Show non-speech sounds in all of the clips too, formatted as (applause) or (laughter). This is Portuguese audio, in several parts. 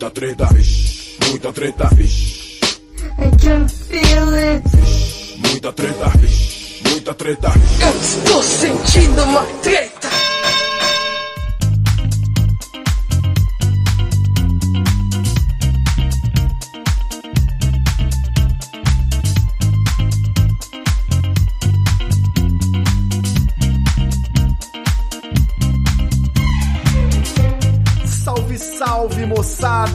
Muita treta, vixe, muita treta, vixe. I can feel it. Muita treta, vixe, muita treta. Eu estou sentindo uma treta.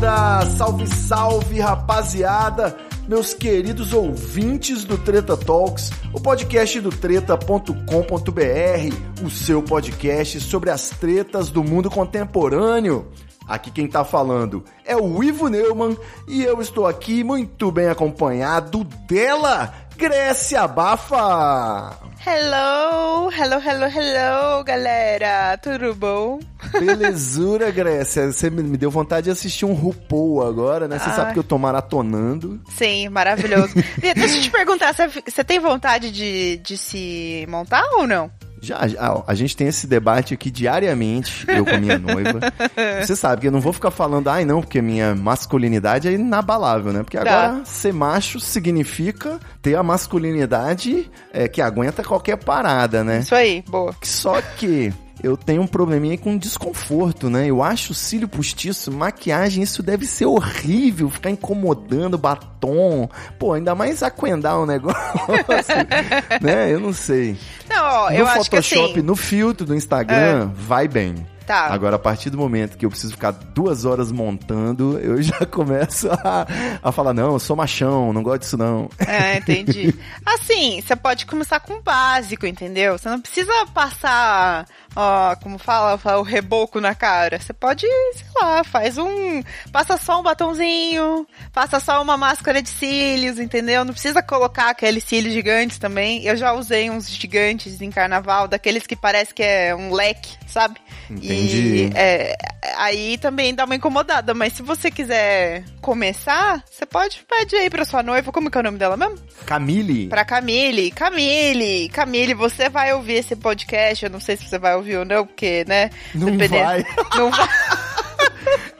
Salve, salve rapaziada! Meus queridos ouvintes do Treta Talks, o podcast do treta.com.br, o seu podcast sobre as tretas do mundo contemporâneo. Aqui quem tá falando é o Ivo Neumann e eu estou aqui muito bem acompanhado dela, Grécia Bafa! Hello, hello, hello, hello, galera, tudo bom? Belezura, (laughs) Grécia. Você me deu vontade de assistir um RuPaul agora, né? Você Ai. sabe que eu tô maratonando. Sim, maravilhoso. (laughs) Deixa eu te perguntar, você- você tem vontade de, de se montar ou não? Já, já, a gente tem esse debate aqui diariamente, eu com a minha noiva. (laughs) Você sabe que eu não vou ficar falando, ai não, porque minha masculinidade é inabalável, né? Porque agora ser macho significa ter a masculinidade é, que aguenta qualquer parada, né? Isso aí, boa. Só que eu tenho um probleminha com desconforto, né? Eu acho cílio postiço, maquiagem, isso deve ser horrível, ficar incomodando, batom. Pô, ainda mais aquendar o negócio, (laughs) né? Eu não sei. Não, ó, No eu acho que Photoshop, assim... no filtro do Instagram, vai bem. Tá. Agora, a partir do momento que eu preciso ficar duas horas montando, eu já (laughs) começo a, a falar, não, eu sou machão, não gosto disso não. É, entendi. (laughs) Assim, você pode começar com o básico, entendeu? Você não precisa passar, ó, como fala, o reboco na cara. Você pode, sei lá, faz um. Passa só um batonzinho, passa só uma máscara de cílios, entendeu? Não precisa colocar aqueles cílios gigantes também. Eu já usei uns gigantes em carnaval, daqueles que parece que é um leque, sabe? Entendi. E é, aí também dá uma incomodada, mas se você quiser começar, você pode pedir aí pra sua noiva, como que é o nome dela mesmo? Camille, Pra Camille. Camille, Camille, você vai ouvir esse podcast, eu não sei se você vai ouvir ou não, porque, né? Não dependendo- vai. Não vai. (laughs)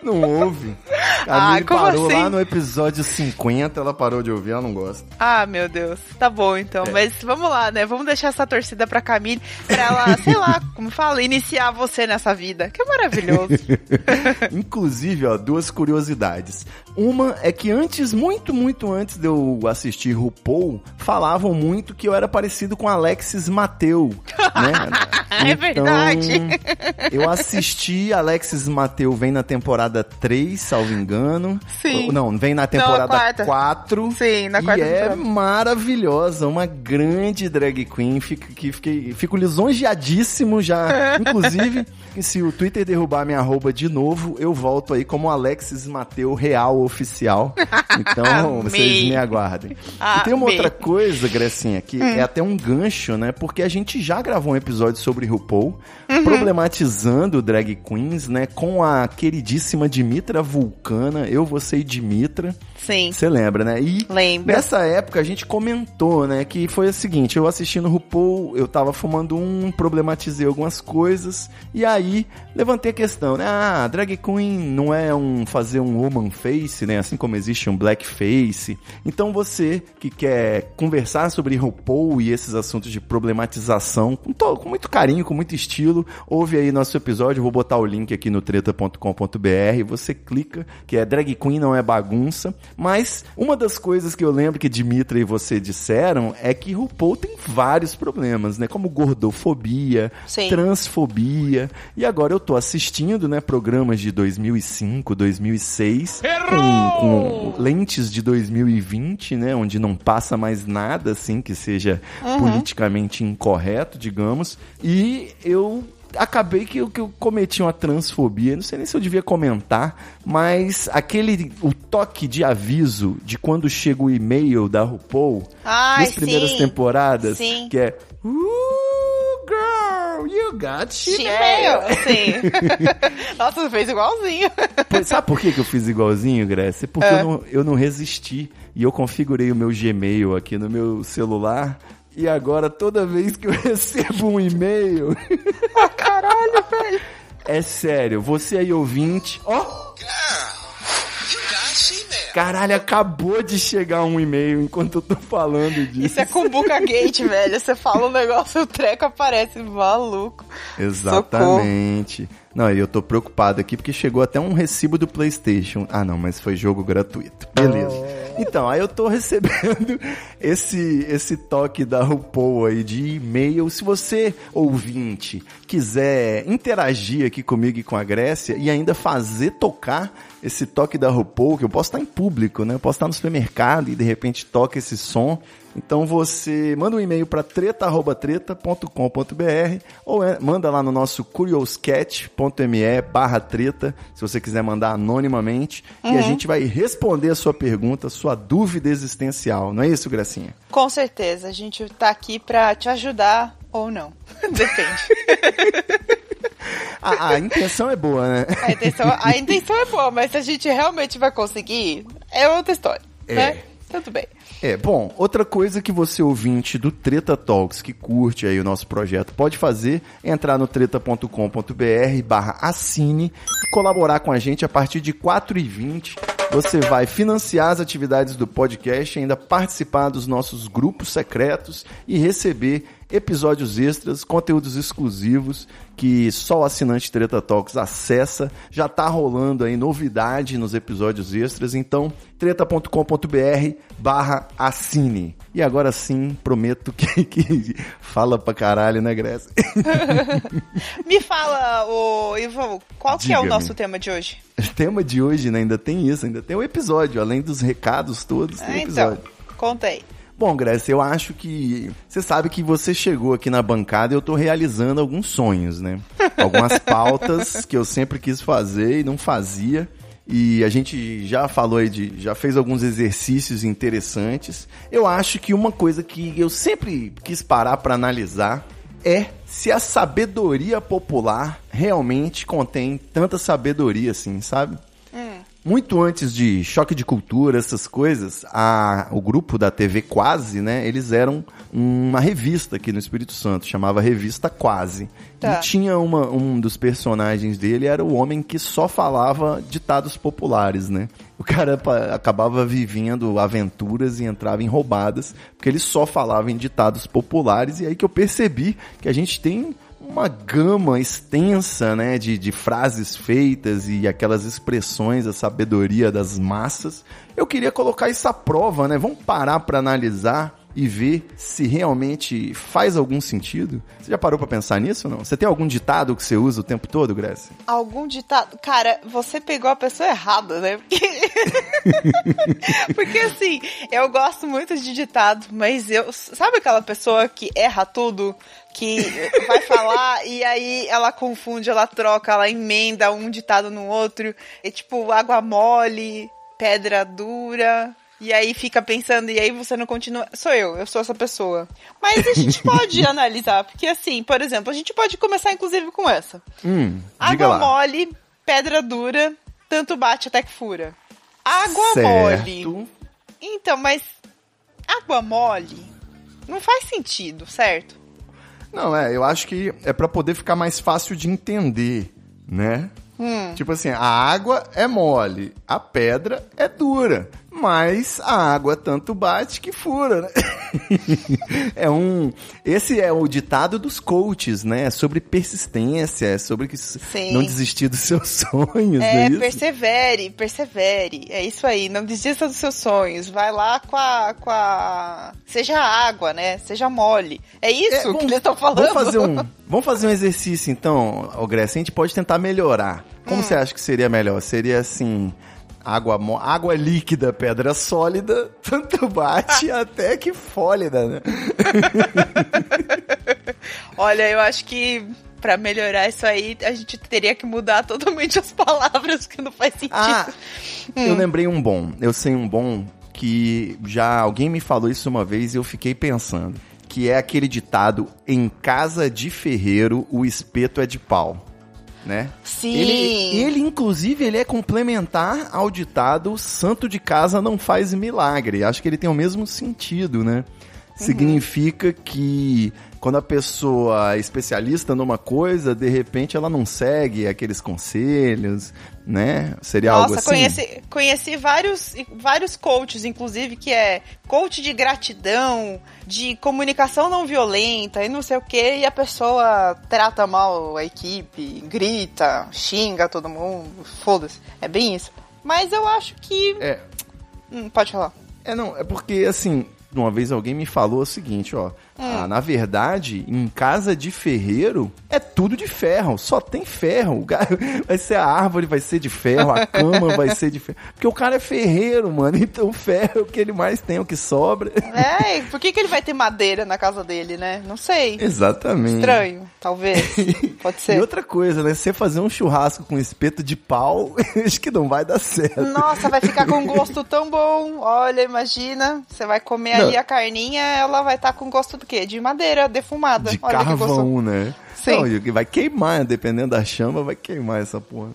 não ouve. Ah, Camille como parou assim? lá no episódio 50, ela parou de ouvir, ela não gosta. Ah, meu Deus. Tá bom, então. É. Mas vamos lá, né? Vamos deixar essa torcida pra Camille, pra ela, sei lá, (laughs) como fala, iniciar você nessa vida. Que é maravilhoso. (laughs) Inclusive, ó, duas curiosidades. Uma é que antes, muito, muito antes de eu assistir RuPaul, falavam muito que eu era parecido com Alexis Mateu, né? (laughs) É verdade. Eu assisti Alexis Mateu vem na temporada 3, salvo engano. Sim. Não, vem na Não, temporada quarta. 4. Sim, na e quarta é temporada. maravilhosa, uma grande drag queen. Fico, que fiquei, fico lisonjeadíssimo já. (laughs) Inclusive, se o Twitter derrubar minha arroba de novo, eu volto aí como Alexis Mateu Real Oficial. (laughs) Então, vocês me aguardem. e tem uma Amei. outra coisa, Grecinha, que Hum. é até um gancho, né? Porque a gente já gravou um episódio sobre RuPaul, Uhum. problematizando drag queens, né? Com a queridíssima Dimitra Vulcana, eu, você e Dimitra. Sim. Você lembra, né? E Lembro. nessa época a gente comentou, né, que foi o seguinte, eu assistindo RuPaul, eu tava fumando um, problematizei algumas coisas, e aí levantei a questão, né, ah, drag queen não é um fazer um woman face, né, assim como existe um black face. Então você que quer conversar sobre RuPaul e esses assuntos de problematização com, to- com muito carinho, com muito estilo, ouve aí nosso episódio, vou botar o link aqui no treta.com.br, você clica, que é drag queen não é bagunça, mas uma das coisas que eu lembro que Dimitra e você disseram é que RuPaul tem vários problemas, né, como gordofobia, Sim. transfobia, e agora eu tô assistindo, né, programas de 2005, 2006, com, com lentes de 2020, né, onde não passa mais nada, assim, que seja politicamente incorreto, digamos, e eu acabei que eu, que eu cometi uma transfobia, não sei nem se eu devia comentar, mas aquele, o toque de aviso de quando chega o e-mail da RuPaul, Ai, nas primeiras sim. temporadas, Sim. que é Ooh, girl, you got Chimeio, sim. (laughs) Nossa, fez igualzinho. Sabe por que, que eu fiz igualzinho, Grécia? Porque É. eu, não, eu não resisti. E eu configurei o meu Gmail aqui no meu celular. E agora, toda vez que eu (laughs) recebo um e-mail. Caralho, velho. é sério, você aí ouvinte. Ó! Caralho, acabou de chegar um e-mail enquanto eu tô falando disso. Isso é Kumbuka Gate, velho. Você fala um negócio, o treco aparece maluco. Exatamente. Socorro. Não, eu tô preocupado aqui porque chegou até um recibo do PlayStation. Ah, não, mas foi jogo gratuito. Beleza. Então, aí eu tô recebendo (laughs) esse esse toque da RuPaul aí de e-mail. Se você, ouvinte, quiser interagir aqui comigo e com a Grécia e ainda fazer tocar esse toque da RuPaul, que eu posso estar em público, né? Eu posso estar no supermercado e de repente toca esse som. Então você manda um e-mail para treta@treta.com.br ou é, manda lá no nosso curioscat.me barra treta, se você quiser mandar anonimamente, uhum. e a uhum. gente vai responder a sua pergunta, sua dúvida existencial. Não é isso, Gracinha? Com certeza. A gente tá aqui para te ajudar ou não. (laughs) Depende. (laughs) a, a, intenção é boa, né? A intenção, a intenção é boa, mas se a gente realmente vai conseguir, é outra história. É. Né? Tudo bem. É, bom, outra coisa que você ouvinte do Treta Talks, que curte aí o nosso projeto, pode fazer é entrar no treta.com.br barra assine e colaborar com a gente a partir de R$ 4,20 você vai financiar as atividades do podcast, ainda participar dos nossos grupos secretos e receber episódios extras, conteúdos exclusivos que só o assinante Treta Talks acessa. Já tá rolando aí novidade nos episódios extras, então treta.com.br barra assine. E agora sim, prometo que, (laughs) que fala pra caralho, né, Grécia? (laughs) Me fala, ô, Ivo, qual que é o nosso tema de hoje? O (laughs) tema de hoje né, ainda tem isso, ainda tem o um episódio, além dos recados todos, tem ah, episódio. Então, conta aí. Bom, Grécia, eu acho que. Você sabe que você chegou aqui na bancada e eu tô realizando alguns sonhos, né? (laughs) Algumas pautas que eu sempre quis fazer e não fazia. E a gente já falou aí de. já fez alguns exercícios interessantes. Eu acho que uma coisa que eu sempre quis parar para analisar é se a sabedoria popular realmente contém tanta sabedoria assim, sabe? Muito antes de choque de cultura, essas coisas, a, o grupo da TV Quase, né, eles eram uma revista aqui no Espírito Santo, chamava Revista Quase. Tá. E tinha uma, um dos personagens dele, era o homem que só falava ditados populares, né? O cara acabava vivendo aventuras e entrava em roubadas, porque ele só falava em ditados populares, e aí que eu percebi que a gente tem uma gama extensa né, de, de frases feitas e aquelas expressões, a sabedoria das massas. Eu queria colocar isso à prova, né? Vamos parar para analisar e ver se realmente faz algum sentido? Você já parou para pensar nisso ou não? Você tem algum ditado que você usa o tempo todo, Grécia? Algum ditado? Cara, você pegou a pessoa errada, né? Porque, (laughs) Porque assim, eu gosto muito de ditado, mas eu. Sabe aquela pessoa que erra tudo? Que vai falar (laughs) e aí ela confunde, ela troca, ela emenda um ditado no outro. É tipo água mole, pedra dura. E aí fica pensando, e aí você não continua. Sou eu, eu sou essa pessoa. Mas a gente (laughs) pode analisar, porque assim, por exemplo, a gente pode começar inclusive com essa. Hum, Água mole, pedra dura, tanto bate até que fura. Água certo. mole. Então, mas água mole não faz sentido, certo? Não, é, eu acho que é para poder ficar mais fácil de entender, né? Hum. Tipo assim, a água é mole, a pedra é dura mas a água tanto bate que fura, né? (laughs) é um. Esse é o ditado dos coaches, né? É sobre persistência, é sobre que Sim. não desistir dos seus (laughs) sonhos. É, é persevere, persevere. É isso aí, não desista dos seus sonhos. Vai lá com a. Com a... Seja água, né? Seja mole. É isso é, vamos, que eles estão falando. Vamos fazer um, (laughs) vamos fazer um exercício então, Grécia. A gente pode tentar melhorar. Como hum. você acha que seria melhor? Seria assim Água, água líquida, pedra sólida, (laughs) tanto bate (laughs) até que fólida, né? (laughs) Olha, eu acho que para melhorar isso aí, a gente teria que mudar totalmente as palavras, que não faz sentido. Ah, hum. eu lembrei um bom. Eu sei um bom que já alguém me falou isso uma vez e eu fiquei pensando. Que é aquele ditado: em casa de ferreiro, o espeto é de pau né? Sim. Ele, ele, inclusive, ele é complementar ao ditado santo de casa não faz milagre. Acho que ele tem o mesmo sentido, né? significa que quando a pessoa é especialista numa coisa, de repente ela não segue aqueles conselhos, né? Seria algo Nossa, assim. conheci, conheci vários, vários coaches, inclusive, que é coach de gratidão, de comunicação não violenta e não sei o que, e a pessoa trata mal a equipe, grita, xinga todo mundo, foda-se. É bem isso. Mas eu acho que. É, Hum, pode falar. É, não, é porque, assim, uma vez alguém me falou o seguinte, ó. Ah, na verdade, em casa de ferreiro, é tudo de ferro, só tem ferro. O cara- (laughs) Vai ser a árvore, vai ser de ferro, a cama vai ser de ferro. Porque o cara é ferreiro, mano, então o ferro é o que ele mais tem, o que sobra. É, por que, que ele vai ter madeira na casa dele, né? Não sei. Exatamente. Estranho, talvez. (laughs) Pode E ser. outra coisa, né? Você fazer um churrasco com espeto de pau, (laughs) acho que não vai dar certo. Nossa, vai ficar com um gosto tão bom. Olha, imagina. Você vai comer Não. ali a carninha, ela vai estar com gosto do quê? De madeira defumada. De Olha carvão, né? Sim. Não, vai queimar, dependendo da chama, vai queimar essa porra.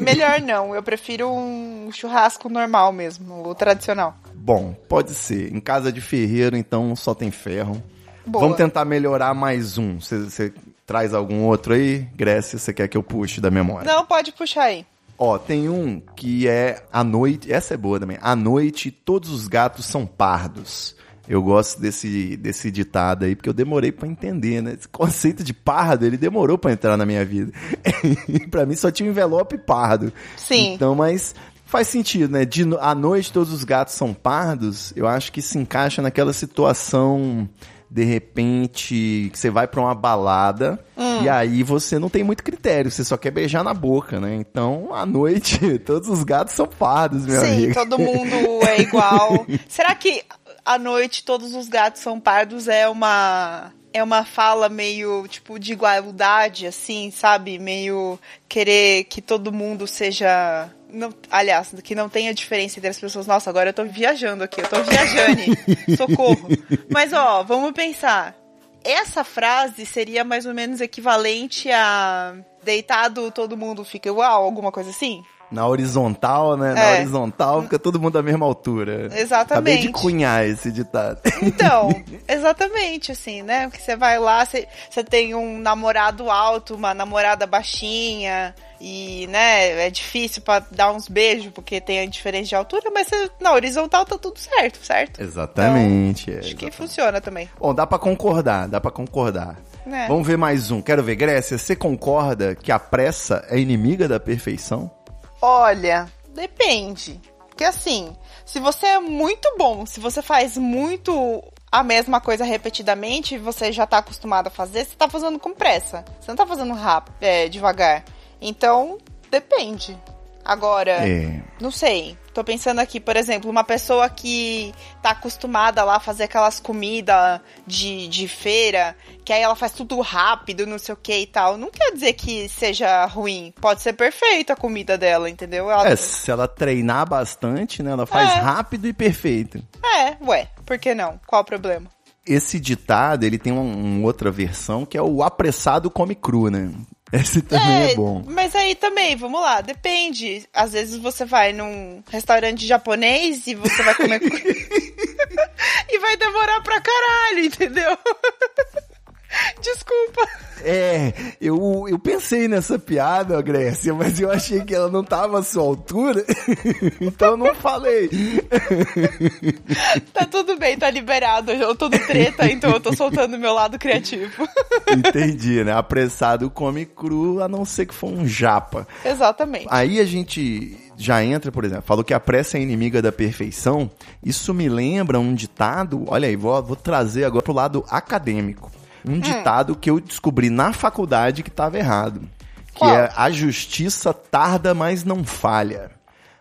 Melhor não, eu prefiro um churrasco normal mesmo, o tradicional. Bom, pode ser. Em casa de ferreiro, então só tem ferro. Boa. Vamos tentar melhorar mais um. Você traz algum outro aí? Grécia, você quer que eu puxe da memória? Não, pode puxar aí. Ó, tem um que é à noite. Essa é boa também. À noite, todos os gatos são pardos. Eu gosto desse, desse ditado aí, porque eu demorei pra entender, né? Esse conceito de pardo, ele demorou pra entrar na minha vida. (laughs) pra mim só tinha um envelope pardo. Sim. Então, mas faz sentido, né? De, à noite todos os gatos são pardos. Eu acho que se encaixa naquela situação, de repente, que você vai pra uma balada Hum. e aí você não tem muito critério, você só quer beijar na boca, né? Então, à noite, (laughs) todos os gatos são pardos, meu Sim, amigo. todo mundo (laughs) é igual. Será que à noite todos os gatos são pardos é uma é uma fala meio tipo de igualdade assim, sabe? Meio querer que todo mundo seja não, aliás, que não tenha diferença entre as pessoas. Nossa, agora eu tô viajando aqui, eu tô viajando. (laughs) Socorro. Mas ó, vamos pensar. Essa frase seria mais ou menos equivalente a deitado todo mundo fica igual, alguma coisa assim? Na horizontal, né? Na É. horizontal fica todo mundo da mesma altura. Acabei Exatamente. de cunhar esse ditado. Então, (laughs) exatamente, assim, né? Porque você vai lá, você, você tem um namorado alto, uma namorada baixinha, e, né, é difícil pra dar uns beijos porque tem a diferença de altura, mas na horizontal tá tudo certo, certo? Exatamente. é, Acho que exatamente. funciona também. Bom, dá pra concordar, dá pra concordar. É. Vamos ver mais um. Quero ver, Grécia, você concorda que a pressa é inimiga da perfeição? Olha, depende. Porque assim, se você é muito bom, se você faz muito a mesma coisa repetidamente, você já tá acostumado a fazer, você tá fazendo com pressa. Você não tá fazendo rápido, é, devagar. Então, depende. Agora, É. não sei. Tô pensando aqui, por exemplo, uma pessoa que tá acostumada lá a fazer aquelas comidas de, de feira, que aí ela faz tudo rápido, não sei o que e tal. Não quer dizer que seja ruim. Pode ser perfeita a comida dela, entendeu? Ela- É, se ela treinar bastante, né? Ela faz É. rápido e perfeito. É, ué, por que não? Qual o problema? Esse ditado, ele tem uma, uma outra versão que é o apressado come cru, né? (laughs) Esse também é, bom. Mas aí também, vamos lá, depende. Às vezes você vai num restaurante japonês e você vai comer. (laughs) (laughs) e vai demorar pra caralho, entendeu? (laughs) Desculpa. É, eu, eu pensei nessa piada, Grécia, mas eu achei que ela não tava à sua altura, (laughs) então eu não falei. Tá tudo bem, tá liberado. Eu tô no treta, então eu tô soltando meu lado criativo. (laughs) Entendi, né? Apressado come cru, a não ser que for um japa. Exatamente. Aí a gente já entra, por exemplo, falou que a pressa é inimiga da perfeição. Isso me lembra um ditado, olha aí, vou, vou trazer agora pro lado acadêmico. Um ditado que eu descobri na faculdade que estava errado. Que Qual? é a justiça tarda, mas não falha.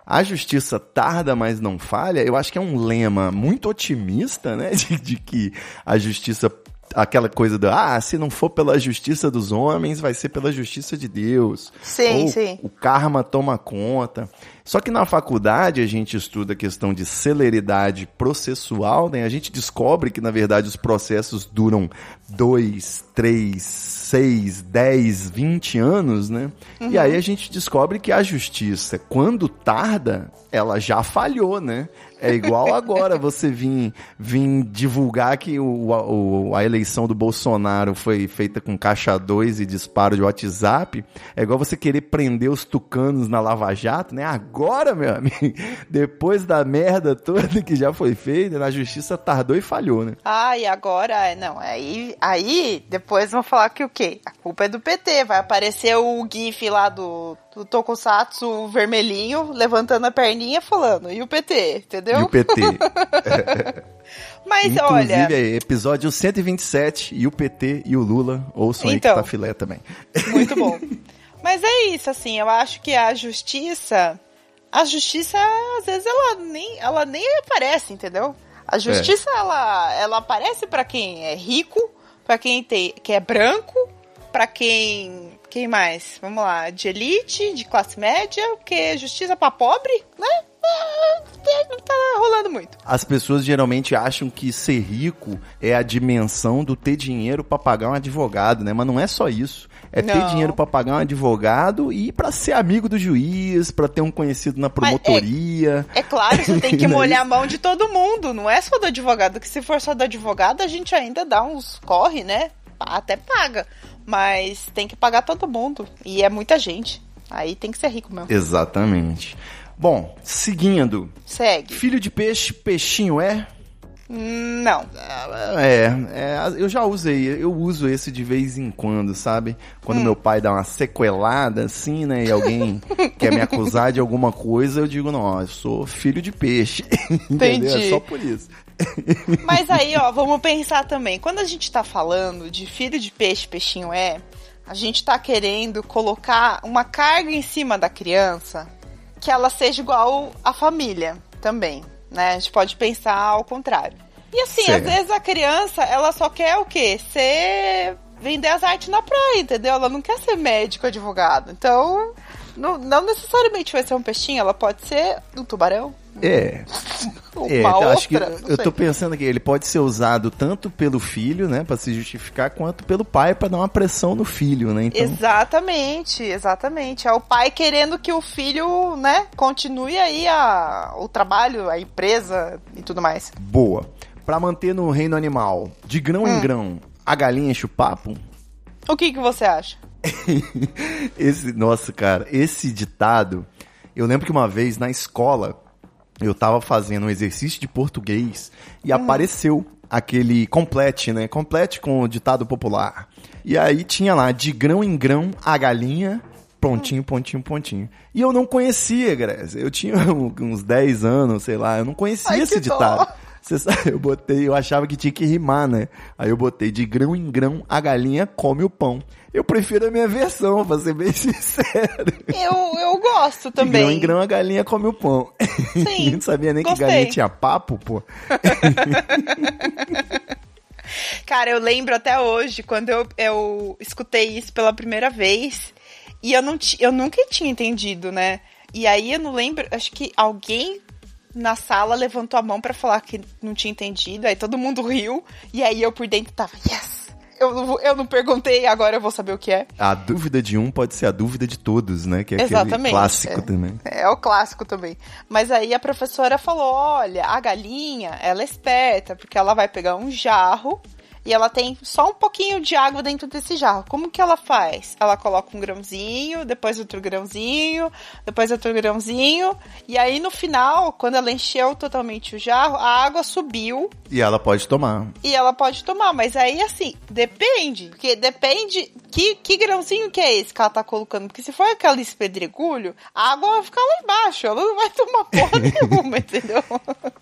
A justiça tarda, mas não falha, eu acho que é um lema muito otimista, né? (laughs) De, de que a justiça. Aquela coisa do, ah, se não for pela justiça dos homens, vai ser pela justiça de Deus. Sim, Ou sim. O karma toma conta. Só que na faculdade a gente estuda a questão de celeridade processual, né? A gente descobre que, na verdade, os processos duram dois, três, seis, dez, vinte anos, né? E aí a gente descobre que a justiça, quando tarda, ela já falhou, né? É igual agora você vir, vir divulgar que o, o, a eleição do Bolsonaro foi feita com caixa 2 e disparo de WhatsApp. É igual você querer prender os tucanos na Lava Jato, né? Agora, meu amigo, (laughs) depois da merda toda que já foi feita, a justiça tardou e falhou, né? Ah, e agora, não, aí, aí depois vão falar que o quê? A culpa é do PT, vai aparecer o GIF lá do, do Tokusatsu vermelhinho, levantando a perninha falando, e o PT, entendeu? E o PT. (laughs) Mas Inclusive, olha, é episódio 127 e o PT e o Lula ouçam Então. aí que tá filé também. muito bom. (laughs) Mas é isso, assim, eu acho que a justiça, a justiça, às vezes, ela nem, ela nem aparece, entendeu? A justiça, ela, ela aparece pra quem é rico, pra quem tem, que é branco, pra quem, quem mais? Vamos lá, de elite, de classe média, porque justiça pra pobre, né? Ah, Não tá rolando muito. As pessoas geralmente acham que ser rico é a dimensão do ter dinheiro pra pagar um advogado, né? Mas não é só isso. É ter Não. dinheiro pra pagar um advogado e pra ser amigo do juiz, pra ter um conhecido na promotoria. É claro, você tem que (laughs) é molhar a mão de todo mundo, não é só do advogado, que se for só do advogado, a gente ainda dá uns corre, né? Até paga. Mas tem que pagar todo mundo. E é muita gente. Aí tem que ser rico mesmo. Exatamente. Bom, seguindo. Segue. Filho de peixe, peixinho é? Não. É, é, eu já usei, eu uso esse de vez em quando, sabe? Quando meu pai dá uma sequelada assim, né? E alguém (laughs) quer me acusar de alguma coisa, eu digo, não, eu sou filho de peixe. (laughs) Entendeu? É só por isso. (laughs) Mas aí, ó, vamos pensar também. Quando a gente tá falando de filho de peixe, peixinho é, a gente tá querendo colocar uma carga em cima da criança que ela seja igual à família também, né? A gente pode pensar ao contrário. E assim, Certo. às vezes a criança, ela só quer o quê? Ser vender as artes na praia, entendeu? Ela não quer ser médico, advogado. Então, não, não necessariamente vai ser um peixinho, ela pode ser um tubarão. É. (laughs) Uma É, eu outra, acho que eu tô pensando que ele pode ser usado tanto pelo filho, né, Pra se justificar, quanto pelo pai pra dar uma pressão no filho, né? Então, Exatamente, exatamente. É o pai querendo que o filho, né, continue aí a, o trabalho, a empresa e tudo mais. boa. Pra manter no reino animal, de grão Hum. em grão, a galinha enche o papo? O que, que você acha? (laughs) esse, nossa, cara, esse ditado, eu lembro que uma vez na escola eu tava fazendo um exercício de português e apareceu aquele complete, né? Complete com o ditado popular. E aí tinha lá, de grão em grão, a galinha, pontinho, pontinho, pontinho. E eu não conhecia, Graça. Eu tinha (laughs) uns 10 anos, sei lá, eu não conhecia Ai, esse que dó. Você sabe, (laughs) eu botei, eu achava que tinha que rimar, né? Aí eu botei de grão em grão, a galinha come o pão. Eu prefiro a minha versão, pra ser bem (laughs) sincero. Eu, eu gosto De grão em também. grão, a galinha come o pão. Sim, (laughs) não sabia nem gostei. que galinha tinha papo, pô. Cara, eu lembro até hoje, quando eu, eu escutei isso pela primeira vez, e eu, não eu nunca tinha entendido, né? E aí eu não lembro, acho que alguém na sala levantou a mão pra falar que não tinha entendido, aí todo mundo riu, e aí eu por dentro tava, yes! Eu, não vou- eu não perguntei, agora eu vou saber o que é. A dúvida de um pode ser a dúvida de todos, né? Que é aquele Exatamente. clássico é. também. É o clássico também. Mas aí a professora falou: olha, a galinha, ela é esperta, porque ela vai pegar um jarro e ela tem só um pouquinho de água dentro desse jarro. Como que ela faz? Ela coloca um grãozinho, depois outro grãozinho, depois outro grãozinho. E aí no final, quando ela encheu totalmente o jarro, a água subiu E ela pode tomar. e ela pode tomar. Mas aí assim, depende. Porque depende que, que grãozinho que é esse que ela tá colocando. Porque se for aquele espedregulho, a água vai ficar lá embaixo. Ela não vai tomar porra (laughs) nenhuma, entendeu?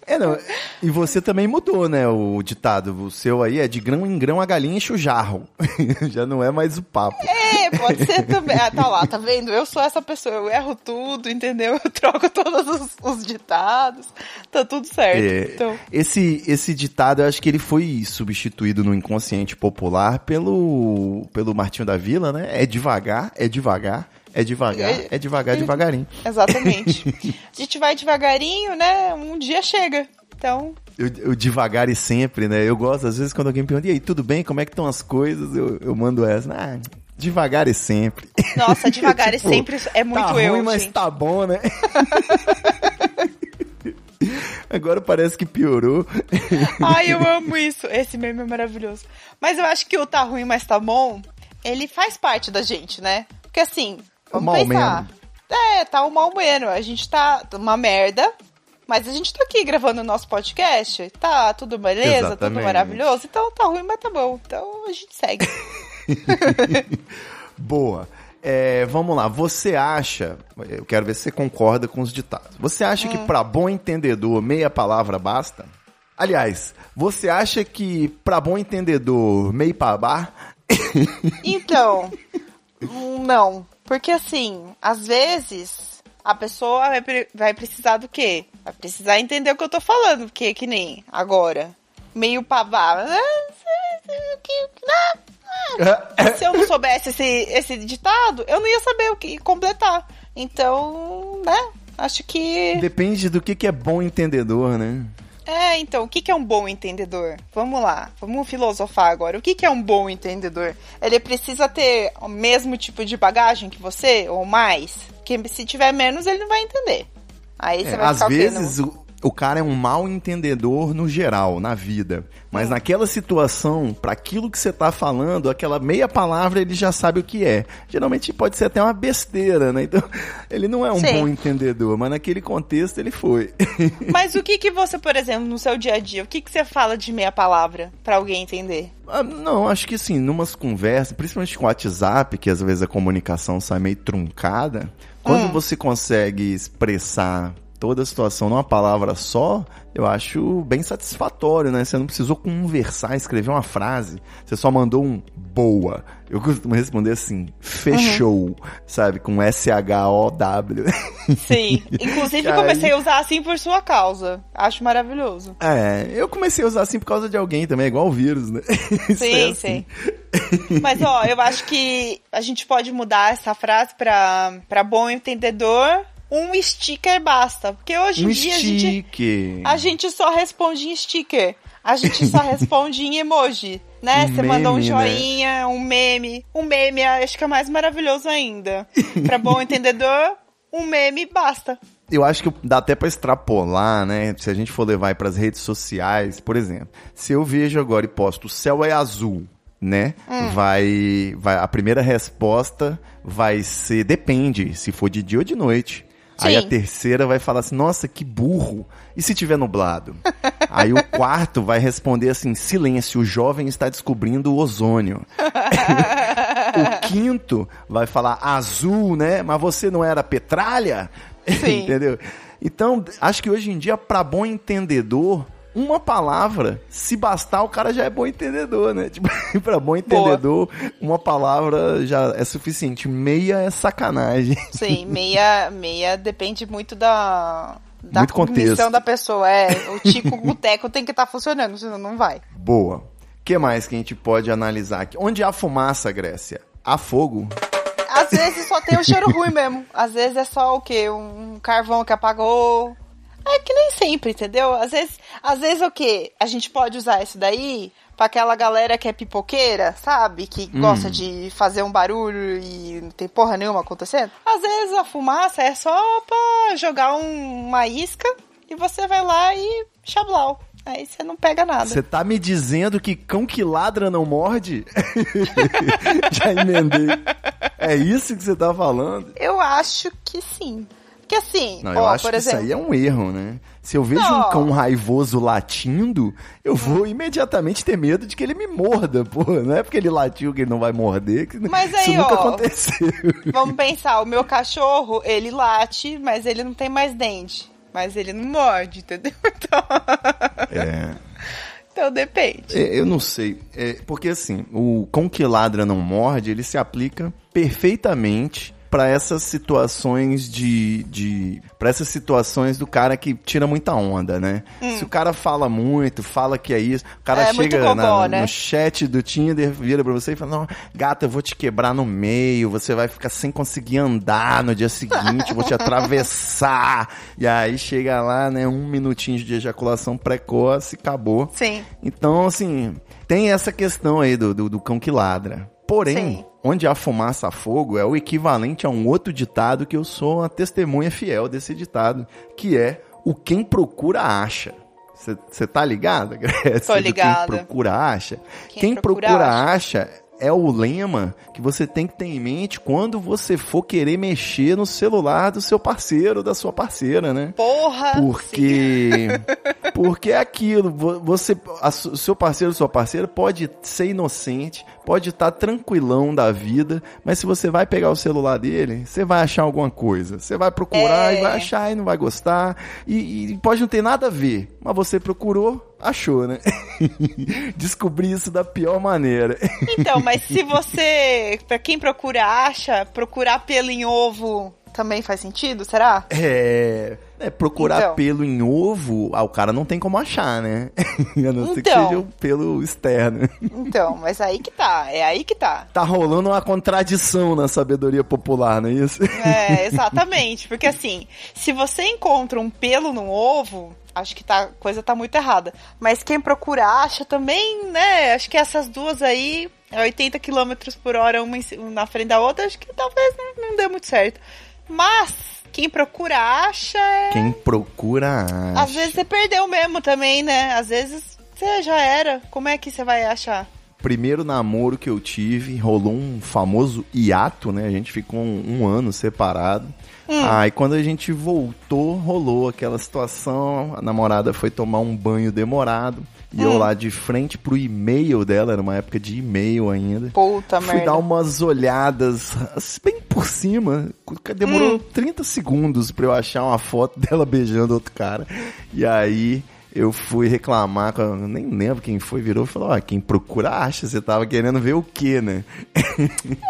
É, não. E você também mudou, né? O ditado. O seu aí é de grão em grão a galinha enche o jarro. (laughs) Já não é mais o papo. É, pode ser também. Ah, tá lá, tá vendo? Eu sou essa pessoa, eu erro tudo, entendeu? Eu troco todos os, os ditados, tá tudo certo. É, Então, esse, esse ditado, eu acho que ele foi substituído no inconsciente popular pelo, pelo Da Vila, né? É devagar, é devagar, é devagar, É- é devagar, devagarinho. exatamente. (laughs) A gente vai devagarinho, né? Um dia chega. Então, Eu, eu devagar e sempre, né? Eu gosto, às vezes, quando alguém me pergunta, e aí, tudo bem? Como é que estão as coisas? Eu, eu mando essa. Ah, devagar e sempre. nossa, (laughs) devagar e Tipo, sempre é muito tá eu, ruim, mas gente. tá bom, né? (laughs) Agora parece que piorou. Ai, eu amo isso. Esse meme é maravilhoso. Mas eu acho que o tá ruim, mas tá bom, ele faz parte da gente, né? Porque assim, vamos Mal pensar. menos. É, tá um mal menos. A gente tá uma merda, mas a gente tá aqui gravando o nosso podcast. Tá tudo beleza, tudo Exatamente. maravilhoso. Então tá ruim, mas tá bom. Então a gente segue. (laughs) Boa. É, vamos lá, você acha, eu quero ver se você concorda com os ditados. Você acha Hum. que pra bom entendedor meia palavra basta? Aliás, você acha que pra bom entendedor meio babá? Então, não. Porque assim, às vezes a pessoa vai, pre- vai precisar do quê? Vai precisar entender o que eu tô falando, porque que nem agora. Meio pavá. Se eu não soubesse esse, esse ditado, eu não ia saber o que completar. Então, né? Acho que. Depende do que, que é bom entendedor, né? É, então, o que, que é um bom entendedor? Vamos lá, vamos filosofar agora. O que, que é um bom entendedor? Ele precisa ter o mesmo tipo de bagagem que você, ou mais? Porque se tiver menos, ele não vai entender. Aí você É, vai às vezes o, o cara é um mau entendedor no geral, na vida. Mas naquela situação, pra aquilo que você tá falando, aquela meia palavra ele já sabe o que é. Geralmente pode ser até uma besteira, né? Então, (laughs) ele não é um Sim. bom entendedor, mas naquele contexto ele foi. (laughs) Mas o que que você, por exemplo, no seu dia a dia, o que que você fala de meia palavra pra alguém entender? Ah, não, acho que assim, numas conversas, principalmente com o WhatsApp, que às vezes a comunicação sai meio truncada, quando Hum. você consegue expressar toda a situação numa palavra só, eu acho bem satisfatório, né? Você não precisou conversar, escrever uma frase, você só mandou um boa. Eu costumo responder assim, fechou, sabe? Com S-H-O-W. Sim. (laughs) Inclusive, Cara, comecei a usar assim por sua causa. Acho maravilhoso. é, eu comecei a usar assim por causa de alguém também, é igual o vírus, né? (laughs) É Sim, assim. sim. Mas, ó, eu acho que a gente pode mudar essa frase pra, pra bom entendedor. Um sticker basta. Porque hoje em Um dia a gente, sticker. a gente só responde em sticker. A gente só (laughs) responde em emoji. Né? Um Você manda um né? joinha, um meme. Um meme acho que é mais maravilhoso ainda. (laughs) Pra bom entendedor, um meme basta. Eu acho que dá até pra extrapolar, né? Se a gente for levar para as redes sociais, por exemplo, se eu vejo agora e posto o céu é azul, né? Hum. Vai, vai, a primeira resposta vai ser depende, se for de dia ou de noite. Aí a Sim. terceira vai falar assim, nossa, que burro. E se tiver nublado? (laughs) Aí o quarto vai responder assim, silêncio, o jovem está descobrindo o ozônio. (laughs) o quinto vai falar azul, né? Mas você não era petralha? Sim. (laughs) Entendeu? Então, acho que hoje em dia, para bom entendedor, uma palavra, se bastar, o cara já é bom entendedor, né? (laughs) Tipo, pra bom entendedor, uma palavra já é suficiente. Meia é sacanagem. Sim, (laughs) meia, meia depende muito da, da Muito contexto. da pessoa. É, o tico, o teco tem que estar funcionando, senão não vai. Boa. O que mais que a gente pode analisar aqui? Onde há fumaça, Grécia? Há fogo? Às vezes só tem o cheiro ruim mesmo. Às vezes é só o quê? Um carvão que apagou. É que nem sempre, entendeu? Às vezes, às vezes o quê? A gente pode usar isso daí pra aquela galera que é pipoqueira, sabe? Que gosta de fazer um barulho e não tem porra nenhuma acontecendo. Às vezes a fumaça é só pra jogar um- uma isca e você vai lá e chablau. Aí você não pega nada. Você tá me dizendo que cão que ladra não morde? (laughs) Já emendei. É isso que você tá falando? Eu acho que sim. Porque assim, Não, eu ó, acho por que exemplo. isso aí é um erro, né? Se eu vejo um Não. cão raivoso latindo, eu vou imediatamente ter medo de que ele me morda, pô. Não é porque ele latiu que ele não vai morder. Que Mas isso aí, nunca ó, aconteceu. (laughs) Vamos pensar, o meu cachorro, ele late, mas ele não tem mais dente. Mas ele não morde, entendeu? (laughs) Então, É. então depende. É, Eu não sei. É, porque assim, o cão que ladra não morde, ele se aplica perfeitamente para essas situações de, de para essas situações do cara que tira muita onda, né? Se o cara fala muito, fala que é isso, o cara Hum. É, muito chega gogó, na- né? no chat do Tinder, vira pra você e fala: "Não, gata, eu vou te quebrar no meio, você vai ficar sem conseguir andar no dia seguinte, vou te (laughs) atravessar". E aí chega lá, né, um minutinho de ejaculação precoce, acabou. Sim. Então, assim, tem essa questão aí do, do, do cão que ladra. Porém, Sim. Onde há fumaça, há fogo é o equivalente a um outro ditado que eu sou uma testemunha fiel desse ditado, que é o quem procura acha. Você tá ligada, (laughs) Grécia? Tô do ligada. Quem procura acha? Quem Quem, procura procura, acha é o lema que você tem que ter em mente quando você for querer mexer no celular do seu parceiro, da sua parceira, né? Porra! sim. Porque (laughs) porque é aquilo, vo- você a seu parceiro, sua parceira pode ser inocente, pode estar tranquilão da vida, mas se você vai pegar o celular dele, você vai achar alguma coisa. Você vai procurar É. e vai achar e não vai gostar e, e pode não ter nada a ver, mas você procurou, achou, né? (laughs) Descobri isso da pior maneira. Então, mas (laughs) se você, pra quem procura acha, procurar pelo em ovo também faz sentido, será? É, é, procurar Então. pelo em ovo, ah, o cara não tem como achar, né? (laughs) A não ser que Então. seja o pelo externo. Então, mas aí que tá, é aí que tá. Tá rolando uma contradição na sabedoria popular, não é isso? É, (laughs) exatamente. Porque assim, se você encontra um pelo no ovo, acho que tá, a coisa tá muito errada. Mas quem procura acha também, né? Acho que essas duas aí, é 80 km por hora, uma na frente da outra, acho que talvez não dê muito certo. Mas quem procura acha é. Quem procura acha. Às vezes você perdeu mesmo também, né? Às vezes você já era. Como é que você vai achar? Primeiro namoro que eu tive, rolou um famoso hiato, né? A gente ficou um, um ano separado. Aí quando a gente voltou, rolou aquela situação, a namorada foi tomar um banho demorado. E eu lá de frente pro e-mail dela, era uma época de e-mail ainda. Puta Fui merda. dar umas olhadas assim, bem por cima. Demorou Hum. 30 segundos pra eu achar uma foto (laughs) dela beijando outro cara. E aí eu fui reclamar, com nem lembro quem foi, virou e falou: Ó, quem procura acha, você tava querendo ver o quê, né? (laughs)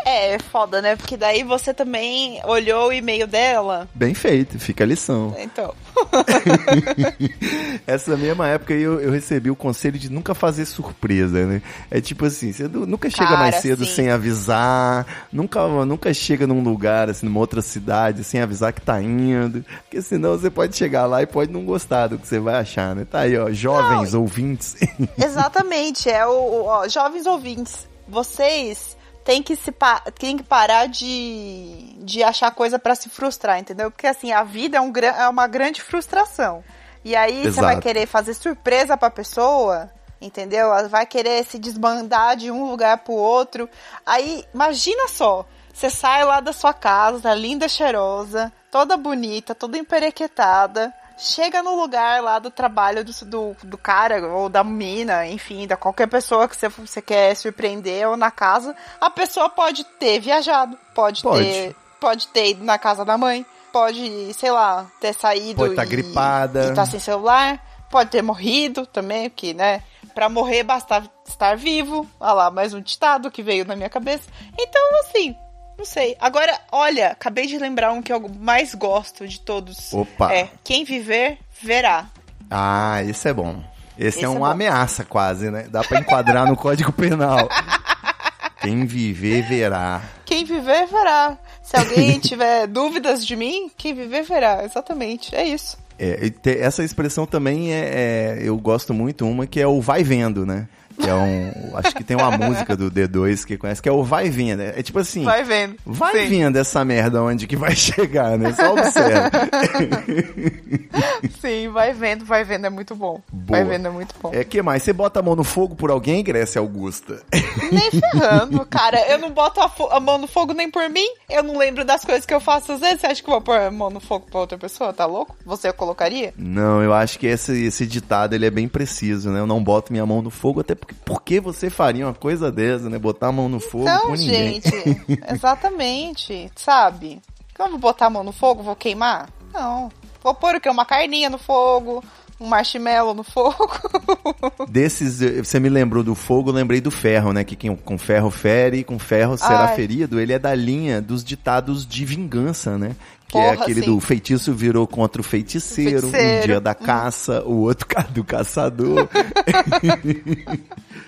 É, é foda, né? Porque daí você também olhou o e-mail dela. Bem feito, fica a lição. Então. (laughs) Essa mesma época eu, eu recebi o conselho de nunca fazer surpresa, né? É tipo assim, você nu- nunca chega Cara, mais cedo sim. sem avisar, nunca, nunca chega num lugar, assim, numa outra cidade, sem avisar que tá indo, porque senão você pode chegar lá e pode não gostar do que você vai achar, né? Tá aí, ó, jovens ouvintes. (laughs) Exatamente, é o, ó, jovens ouvintes, vocês têm que se têm que parar de, de achar coisa pra se frustrar, entendeu? Porque assim, a vida é, um, é uma grande frustração. E aí você vai querer fazer surpresa pra pessoa, entendeu? Ela vai querer se desbandar de um lugar pro outro. Aí, imagina só, você sai lá da sua casa, linda, cheirosa, toda bonita, toda emperequetada. Chega no lugar lá do trabalho do, do, do cara ou da mina, enfim, da qualquer pessoa que você, você quer surpreender ou na casa, a pessoa pode ter viajado, pode, Pode. ter pode ter ido na casa da mãe, pode, sei lá, ter saído Pode tá e, gripada. e tá sem celular, pode ter morrido também, porque, né, pra morrer basta estar vivo. Olha lá, mais um ditado que veio na minha cabeça. Então, assim, não sei. Agora, olha, acabei de lembrar um que eu mais gosto de todos. Opa. É, quem viver, verá. ah, esse é bom. Esse, Esse é é uma ameaça quase, né? Dá pra enquadrar no (laughs) Código Penal. Quem viver, verá. Quem viver, verá. Se alguém (laughs) tiver dúvidas de mim, quem viver, verá. Exatamente, é isso. É, e essa expressão também é, é- eu gosto muito uma que é o vai vendo, né? Que é um, acho que tem uma música do D2 que conhece que é o vai vendo. É tipo assim, Vai vendo. vai Sim. vendo essa merda onde que vai (laughs) chegar, né? Só observa. (laughs) Sim, vai vendo, vai vendo, é muito bom. Boa. Vai vendo, é muito bom. É que mais? Você bota a mão no fogo por alguém, Grécia Augusta? (laughs) Nem ferrando, cara. Eu não boto a, a mão no fogo nem por mim. Eu não lembro das coisas que eu faço às vezes. Você acha que eu vou pôr a mão no fogo pra outra pessoa? Tá louco? Você colocaria? Não, eu acho que esse, esse ditado ele é bem preciso, né? Eu não boto minha mão no fogo, até porque por que você faria uma coisa dessa, né? Botar a mão no fogo Não, por ninguém. gente. (laughs) Exatamente. Sabe? Vou botar a mão no fogo, vou queimar? Não. Vou pôr o quê? Uma carninha no fogo. Um marshmallow no fogo. (laughs) Desses, você me lembrou do fogo, lembrei do ferro, né? Que quem com ferro fere, com ferro será Ai. ferido. Ele é da linha dos ditados de vingança, né? Que é Porra, aquele sim. do feitiço virou contra o feiticeiro, um feiticeiro. dia da caça, o outro (laughs) do caçador. (laughs)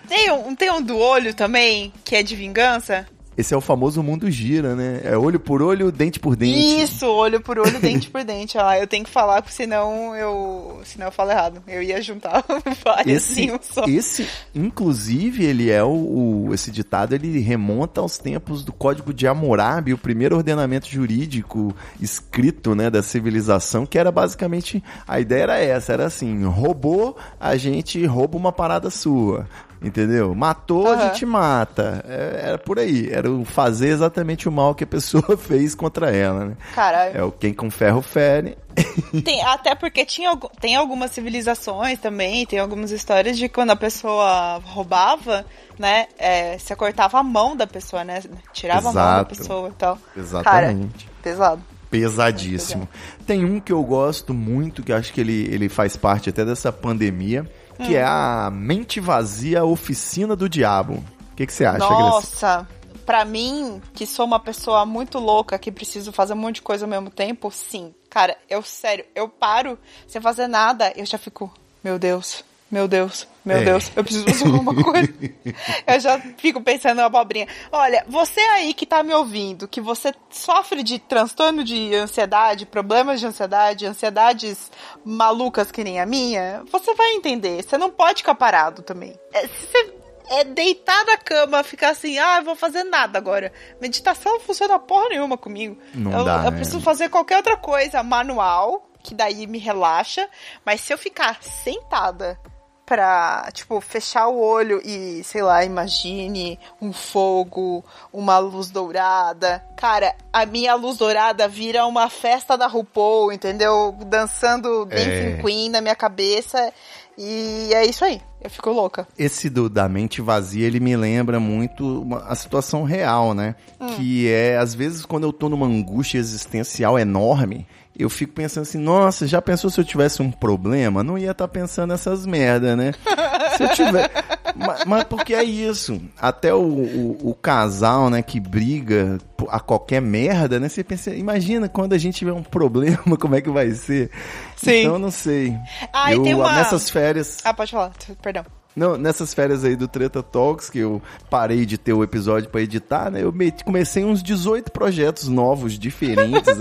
Tem um, tem um do olho também, que é de vingança. Esse é o famoso mundo gira, né? É olho por olho, dente por dente. Isso, olho por olho, dente por dente. Ah, eu tenho que falar, porque senão eu, senão eu falo errado. Eu ia juntar (laughs) vários Esse, um só. esse, inclusive, ele é o, o- esse ditado, ele remonta aos tempos do Código de Hammurabi, o primeiro ordenamento jurídico escrito, né, da civilização, que era basicamente, a ideia era essa, era assim, roubou, a gente rouba uma parada sua. Entendeu? Matou, a Aham. gente mata. É, era por aí. Era o fazer exatamente o mal que a pessoa (laughs) fez contra ela, né? Caralho. É o quem com ferro fere. (laughs) Tem, até porque tinha, tem algumas civilizações também, tem algumas histórias de quando a pessoa roubava, né? É, você cortava a mão da pessoa, né? Tirava a mão da Exato. pessoa e tal. Exatamente. Cara, pesado. Pesadíssimo. Tem um que eu gosto muito, que acho que ele, ele faz parte até dessa pandemia, que é a Mente Vazia Oficina do Diabo. O que, que você acha, Grace? Nossa, pra mim, que sou uma pessoa muito louca, que preciso fazer um monte de coisa ao mesmo tempo, sim. Cara, eu, sério, eu paro sem fazer nada, eu já fico, meu Deus, meu Deus, meu É. Deus, eu preciso fazer alguma (laughs) coisa. eu já fico pensando na abobrinha. Olha, você aí que tá me ouvindo, que você sofre de transtorno de ansiedade, problemas de ansiedade, ansiedades malucas que nem a minha, você vai entender. Você não pode ficar parado também. É, se você é deitar na cama, ficar assim, ah, eu vou fazer nada agora. Meditação não funciona porra nenhuma comigo. Não eu, dá, eu né? preciso fazer qualquer outra coisa manual, que daí me relaxa. Mas se eu ficar sentada pra, tipo, fechar o olho e, sei lá, imagine um fogo, uma luz dourada. Cara, a minha luz dourada vira uma festa da RuPaul, entendeu? Dançando Dancing É. Queen na minha cabeça. E é isso aí. Eu fico louca. Esse do da mente vazia, ele me lembra muito uma- a situação real, né? Que é, às vezes, quando eu tô numa angústia existencial enorme, eu fico pensando assim, nossa, já pensou se eu tivesse um problema? Não ia estar pensando nessas merda, né? (laughs) Se eu tiver... mas, mas porque é isso. Até o, o, o casal, né, que briga a qualquer merda, né? Você pensa, imagina quando a gente tiver um problema, (laughs) como é que vai ser? Sim. Então, eu não sei. Ah, eu, tem uma- Nessas férias... Ah, pode falar, perdão. Não, nessas férias aí do Treta Talks, que eu parei de ter o episódio pra editar, né? Eu comecei uns 18 projetos novos, diferentes.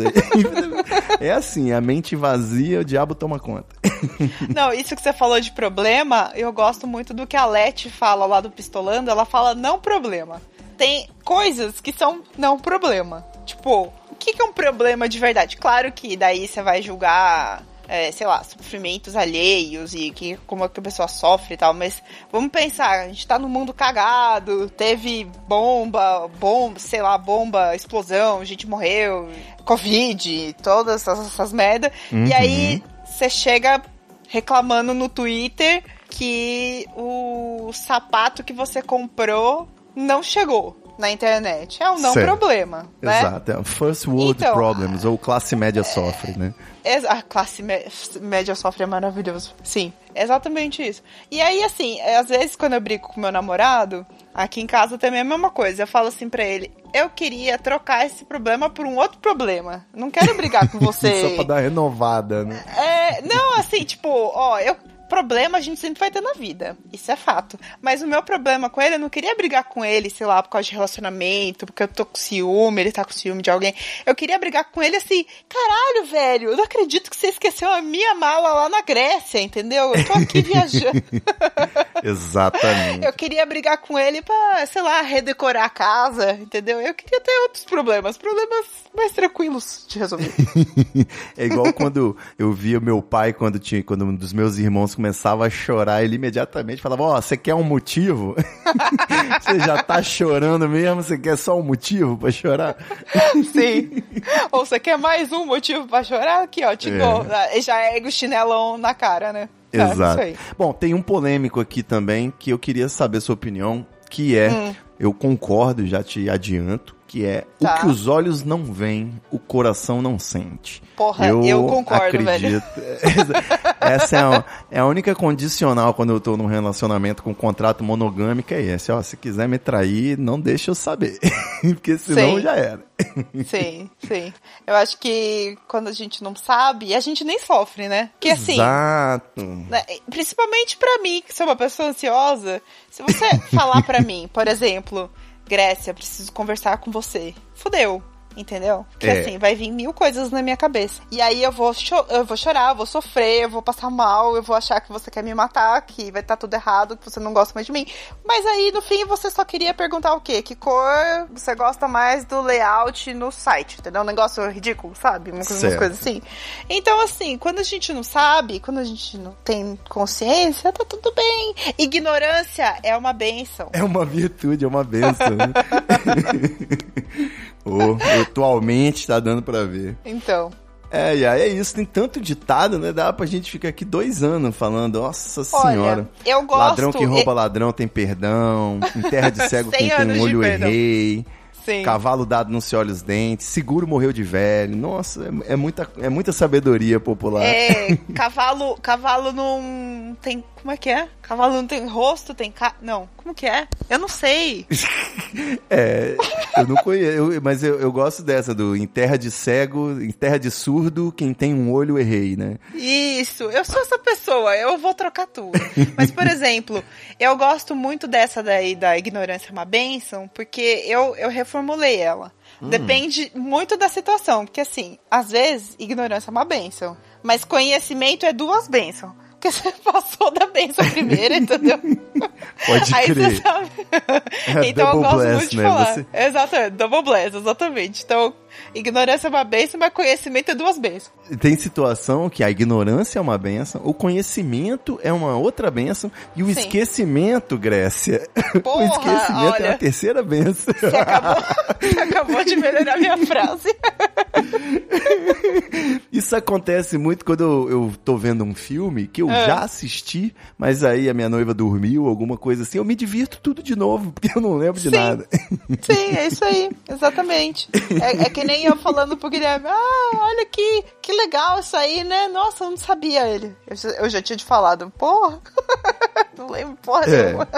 (laughs) é assim, a mente vazia, o diabo toma conta. (laughs) Não, isso que você falou de problema, eu gosto muito do que a Leti fala lá do Pistolando. Ela fala não problema. Tem coisas que são não problema. Tipo, o que que é um problema de verdade? Claro que daí você vai julgar, é, sei lá, sofrimentos alheios e que, como é que a pessoa sofre e tal, mas vamos pensar, a gente tá num mundo cagado, teve bomba, bomba, sei lá, bomba, explosão, gente morreu, Covid, todas essas, essas merda. E aí você chega reclamando no Twitter que o sapato que você comprou não chegou na internet. É um não Certo. problema, né? Exato. É First World Então, Problems, ou classe média sofre, né? Ex- A classe mé- média sofre é maravilhoso. Sim, exatamente isso. E aí, assim, é, às vezes quando eu brigo com meu namorado, aqui em casa também é a mesma coisa. Eu falo assim pra ele: eu queria trocar esse problema por um outro problema. Não quero brigar com (laughs) você. Só pra dar renovada, né? É, não, assim, tipo, ó, eu. Problema a gente sempre vai ter na vida. Isso é fato. Mas o meu problema com ele, eu não queria brigar com ele, sei lá, por causa de relacionamento, porque eu tô com ciúme, ele tá com ciúme de alguém. Eu queria brigar com ele assim, caralho, velho, eu não acredito que você esqueceu a minha mala lá na Grécia, entendeu? Eu tô aqui (laughs) viajando. (laughs) Exatamente. Eu queria brigar com ele pra, sei lá, redecorar a casa, entendeu? Eu queria ter outros problemas, problemas mais tranquilos de resolver. (laughs) É igual quando eu via meu pai, quando tinha, quando um dos meus irmãos começava a chorar, ele imediatamente falava, ó, você quer um motivo? (laughs) você já tá chorando mesmo, você quer só um motivo pra chorar? (laughs) Sim. Ou você quer mais um motivo pra chorar? Aqui, ó, te É. dou. Ah, Já é o chinelão na cara, né? Tá, Exato. Isso aí. Bom, tem um polêmico aqui também que eu queria saber sua opinião, que é, Hum. eu concordo, já te adianto, que é Tá. o que os olhos não veem, o coração não sente. Porra, eu concordo, velho. (laughs) Essa é a, é a única condicional quando eu tô num relacionamento com um contrato monogâmico, é esse. Ó, se quiser me trair, não deixa eu saber. (laughs) Porque senão Sim. já era. (laughs) Sim, sim. Eu acho que quando a gente não sabe, a gente nem sofre, né? Porque assim, Exato. né, principalmente pra mim, que sou uma pessoa ansiosa, se você falar pra mim, por exemplo, Grécia, preciso conversar com você. Fudeu. Entendeu? Porque É. assim, vai vir mil coisas na minha cabeça. E aí eu vou, eu vou chorar, eu vou sofrer, eu vou passar mal, eu vou achar que você quer me matar, que vai estar tudo errado, que você não gosta mais de mim. Mas aí, no fim, você só queria perguntar o quê? Que cor você gosta mais do layout no site, entendeu? Um negócio ridículo, sabe? Umas Certo. coisas assim. Então, assim, quando a gente não sabe, quando a gente não tem consciência, tá tudo bem. Ignorância é uma benção. É uma virtude, é uma benção. (laughs) Ô, atualmente tá dando pra ver. Então, É, e aí é isso, tem tanto ditado, né? Dá pra gente ficar aqui dois anos falando, nossa senhora. olha, eu gosto. Ladrão que rouba ladrão tem perdão. Em terra de (laughs) cego quem tem um olho errei. Sim. Cavalo dado não se olha os dentes. Seguro morreu de velho. Nossa, é, é muita, é muita sabedoria popular. É, (laughs) cavalo, cavalo não tem, como é que é? Cavalo não tem rosto, tem ca... Não, como que é? Eu não sei. (laughs) É, eu não conheço, eu- mas eu, eu gosto dessa, do em terra de cego, em terra de surdo, quem tem um olho errei, né? Isso, eu sou essa pessoa, eu vou trocar tudo. Mas, por exemplo, eu gosto muito dessa daí da ignorância é uma bênção, porque eu, eu reformulei ela. Depende muito da situação, porque assim, às vezes, ignorância é uma bênção, mas conhecimento é duas bênçãos. Porque (laughs) você passou da bênção primeiro, entendeu? (laughs) Pode Aí crer. você sabe. É então eu gosto bless, muito de né? falar. Você- Exatamente, double bless, exatamente. Então, ignorância é uma bênção, mas conhecimento é duas bênçãos. Tem situação que a ignorância é uma benção, o conhecimento é uma outra benção e o Sim. esquecimento, Grécia, (laughs) o Porra, esquecimento é olha. a terceira benção. Você acabou, você acabou de melhorar minha frase. (laughs) Isso acontece muito quando eu, eu tô vendo um filme que eu É. já assisti, mas aí a minha noiva dormiu, alguma coisa assim, eu me divirto tudo de novo, porque eu não lembro de Sim. nada. Sim, é isso aí, exatamente. (laughs) É, é que nem eu falando pro Guilherme, ah, olha que, que legal isso aí, né? Nossa, eu não sabia ele. Eu, já- eu já tinha te falado, porra, (laughs) não lembro porra É. nenhuma.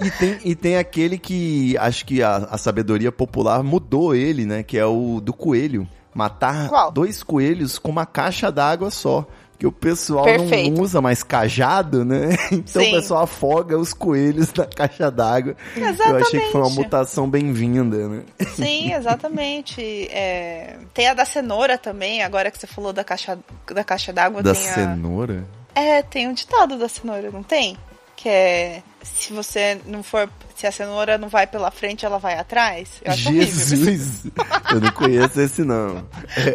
E tem, e tem aquele que acho que a, a sabedoria popular mudou ele, né? Que é o do coelho. Matar Qual? dois coelhos com uma caixa d'água só. Que o pessoal não, Perfeito. não usa mais cajado, né? (laughs) Então Sim. o pessoal afoga os coelhos na caixa d'água. Eu achei que foi uma mutação bem-vinda, né? Sim, (laughs) exatamente. É, tem a da cenoura também, agora que você falou da caixa da caixa d'água, Da tem a... cenoura. É, tem um ditado da cenoura, não tem? Que é se você não for, se a cenoura não vai pela frente, ela vai atrás. Eu acho horrível. Jesus! (laughs) Eu não conheço esse, não.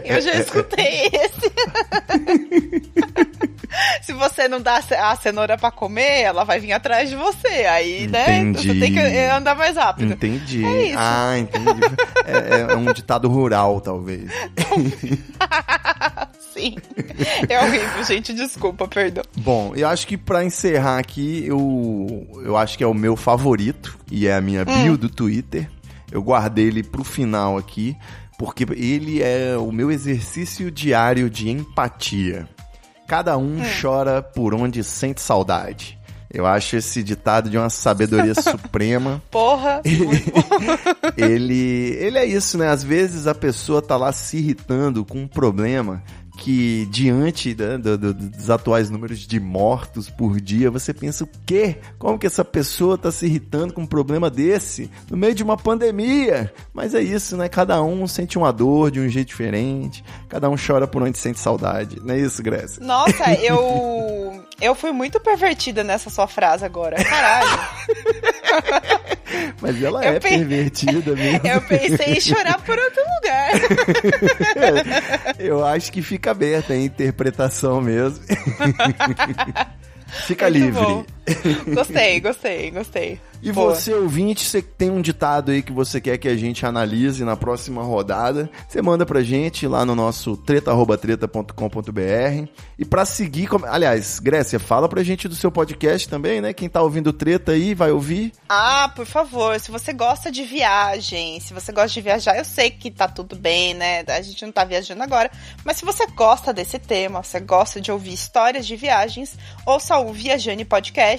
Eu já escutei esse. (laughs) Se você não dá a cenoura pra comer, ela vai vir atrás de você. Aí, né? Entendi. Você tem que andar mais rápido. Entendi. É isso. Ah, entendi. É, é um ditado rural, talvez. (laughs) Sim. É horrível, gente. Desculpa, perdão. Bom, eu acho que pra encerrar aqui, eu, eu acho que é o meu favorito e é a minha Hum. bio do Twitter. Eu guardei ele pro final aqui, porque ele é o meu exercício diário de empatia. Cada um Hum. chora por onde sente saudade. Eu acho esse ditado de uma sabedoria (laughs) suprema. Porra. (laughs) ele, ele é isso, né? Às vezes a pessoa tá lá se irritando com um problema que diante da- do- do- dos atuais números de mortos por dia, você pensa o quê? Como que essa pessoa tá se irritando com um problema desse no meio de uma pandemia? Mas é isso, né? Cada um sente uma dor de um jeito diferente, cada um chora por onde sente saudade. Não é isso, Grécia? Nossa, (laughs) eu. Eu fui muito pervertida nessa sua frase agora. Caralho. (laughs) Mas ela Eu é pe- pervertida mesmo. Eu pensei em chorar por outro lugar. (laughs) Eu acho que fica aberta a interpretação mesmo. (laughs) fica Muito livre. bom. (laughs) gostei, gostei, gostei. E Boa. você, ouvinte, você tem um ditado aí que você quer que a gente analise na próxima rodada, você manda pra gente lá no nosso treta.treta.com.br. E pra seguir, como- aliás, Grécia, fala pra gente do seu podcast também, né? Quem tá ouvindo treta aí vai ouvir. Ah, por favor, se você gosta de viagem, se você gosta de viajar, eu sei que tá tudo bem, né? A gente não tá viajando agora, mas se você gosta desse tema, você gosta de ouvir histórias de viagens, ouça o Viajane Podcast,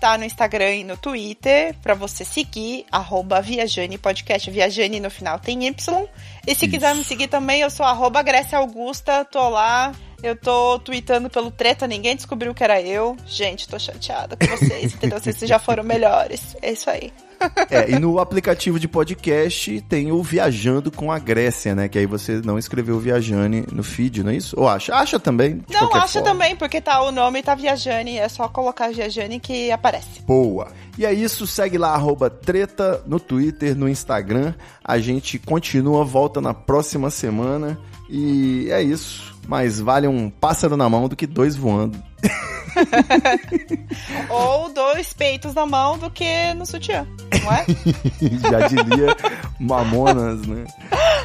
tá no Instagram e no Twitter, pra você seguir, arroba Viajane Podcast, Viajane no final tem Y. E se quiser me seguir também, eu sou arroba Grécia Augusta, tô lá. Eu tô tweetando pelo treta, ninguém descobriu que era eu. Gente, tô chateada com vocês, entendeu? Vocês já foram melhores. É isso aí. (laughs) É, e no aplicativo de podcast tem o Viajando com a Grécia, né? Que aí você não escreveu Viajane no feed, não é isso? Ou acha? Acha também. Não, acha forma. também, porque tá o nome tá Viajane, é só colocar Viajane que aparece. Boa. E é isso, segue lá, arroba treta no Twitter, no Instagram. A gente continua, volta na próxima semana. E é isso. Mais vale um pássaro na mão do que dois voando. (laughs) Ou dois peitos na mão do que no sutiã, não é? (laughs) Já diria Mamonas, né?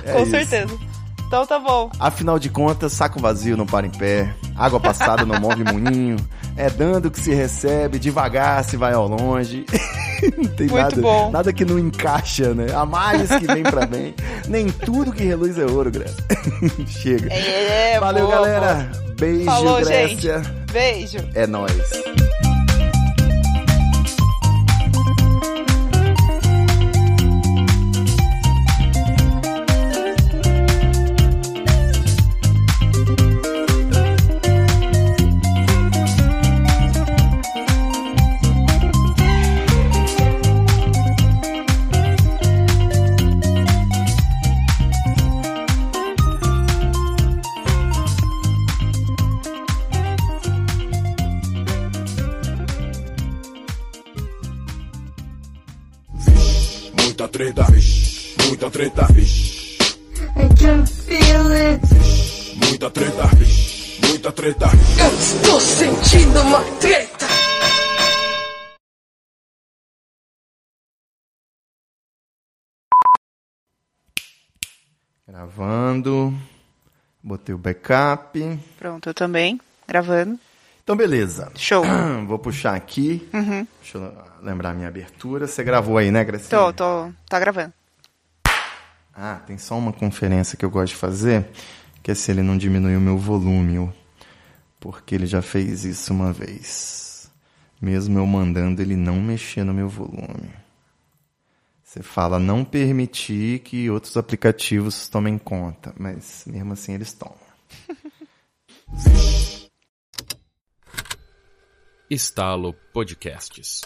É Com isso. certeza. Então tá bom. Afinal de contas, saco vazio não para em pé, água passada não move moinho, é dando que se recebe, devagar se vai ao longe. (laughs) não tem Muito nada, bom. nada que não encaixa, né? A mais que vem pra bem. Nem tudo que reluz é ouro, Grécia. (laughs) Chega. É, Valeu, boa, galera. Beijo, Falou, Grécia. boa. Beijo. É nóis. Gravando. Botei o backup. Pronto, eu também. Gravando. Então, beleza. Show. (clears throat) Vou puxar aqui. Deixa eu lembrar a minha abertura. Você gravou aí, né, Gracinha? Tô, tô. Tá gravando. Ah, tem só uma conferência que eu gosto de fazer, que é se ele não diminuir o meu volume, porque ele já fez isso uma vez. Mesmo eu mandando ele não mexer no meu volume. Você fala não permitir que outros aplicativos tomem conta, mas mesmo assim eles tomam. Estalo Podcasts.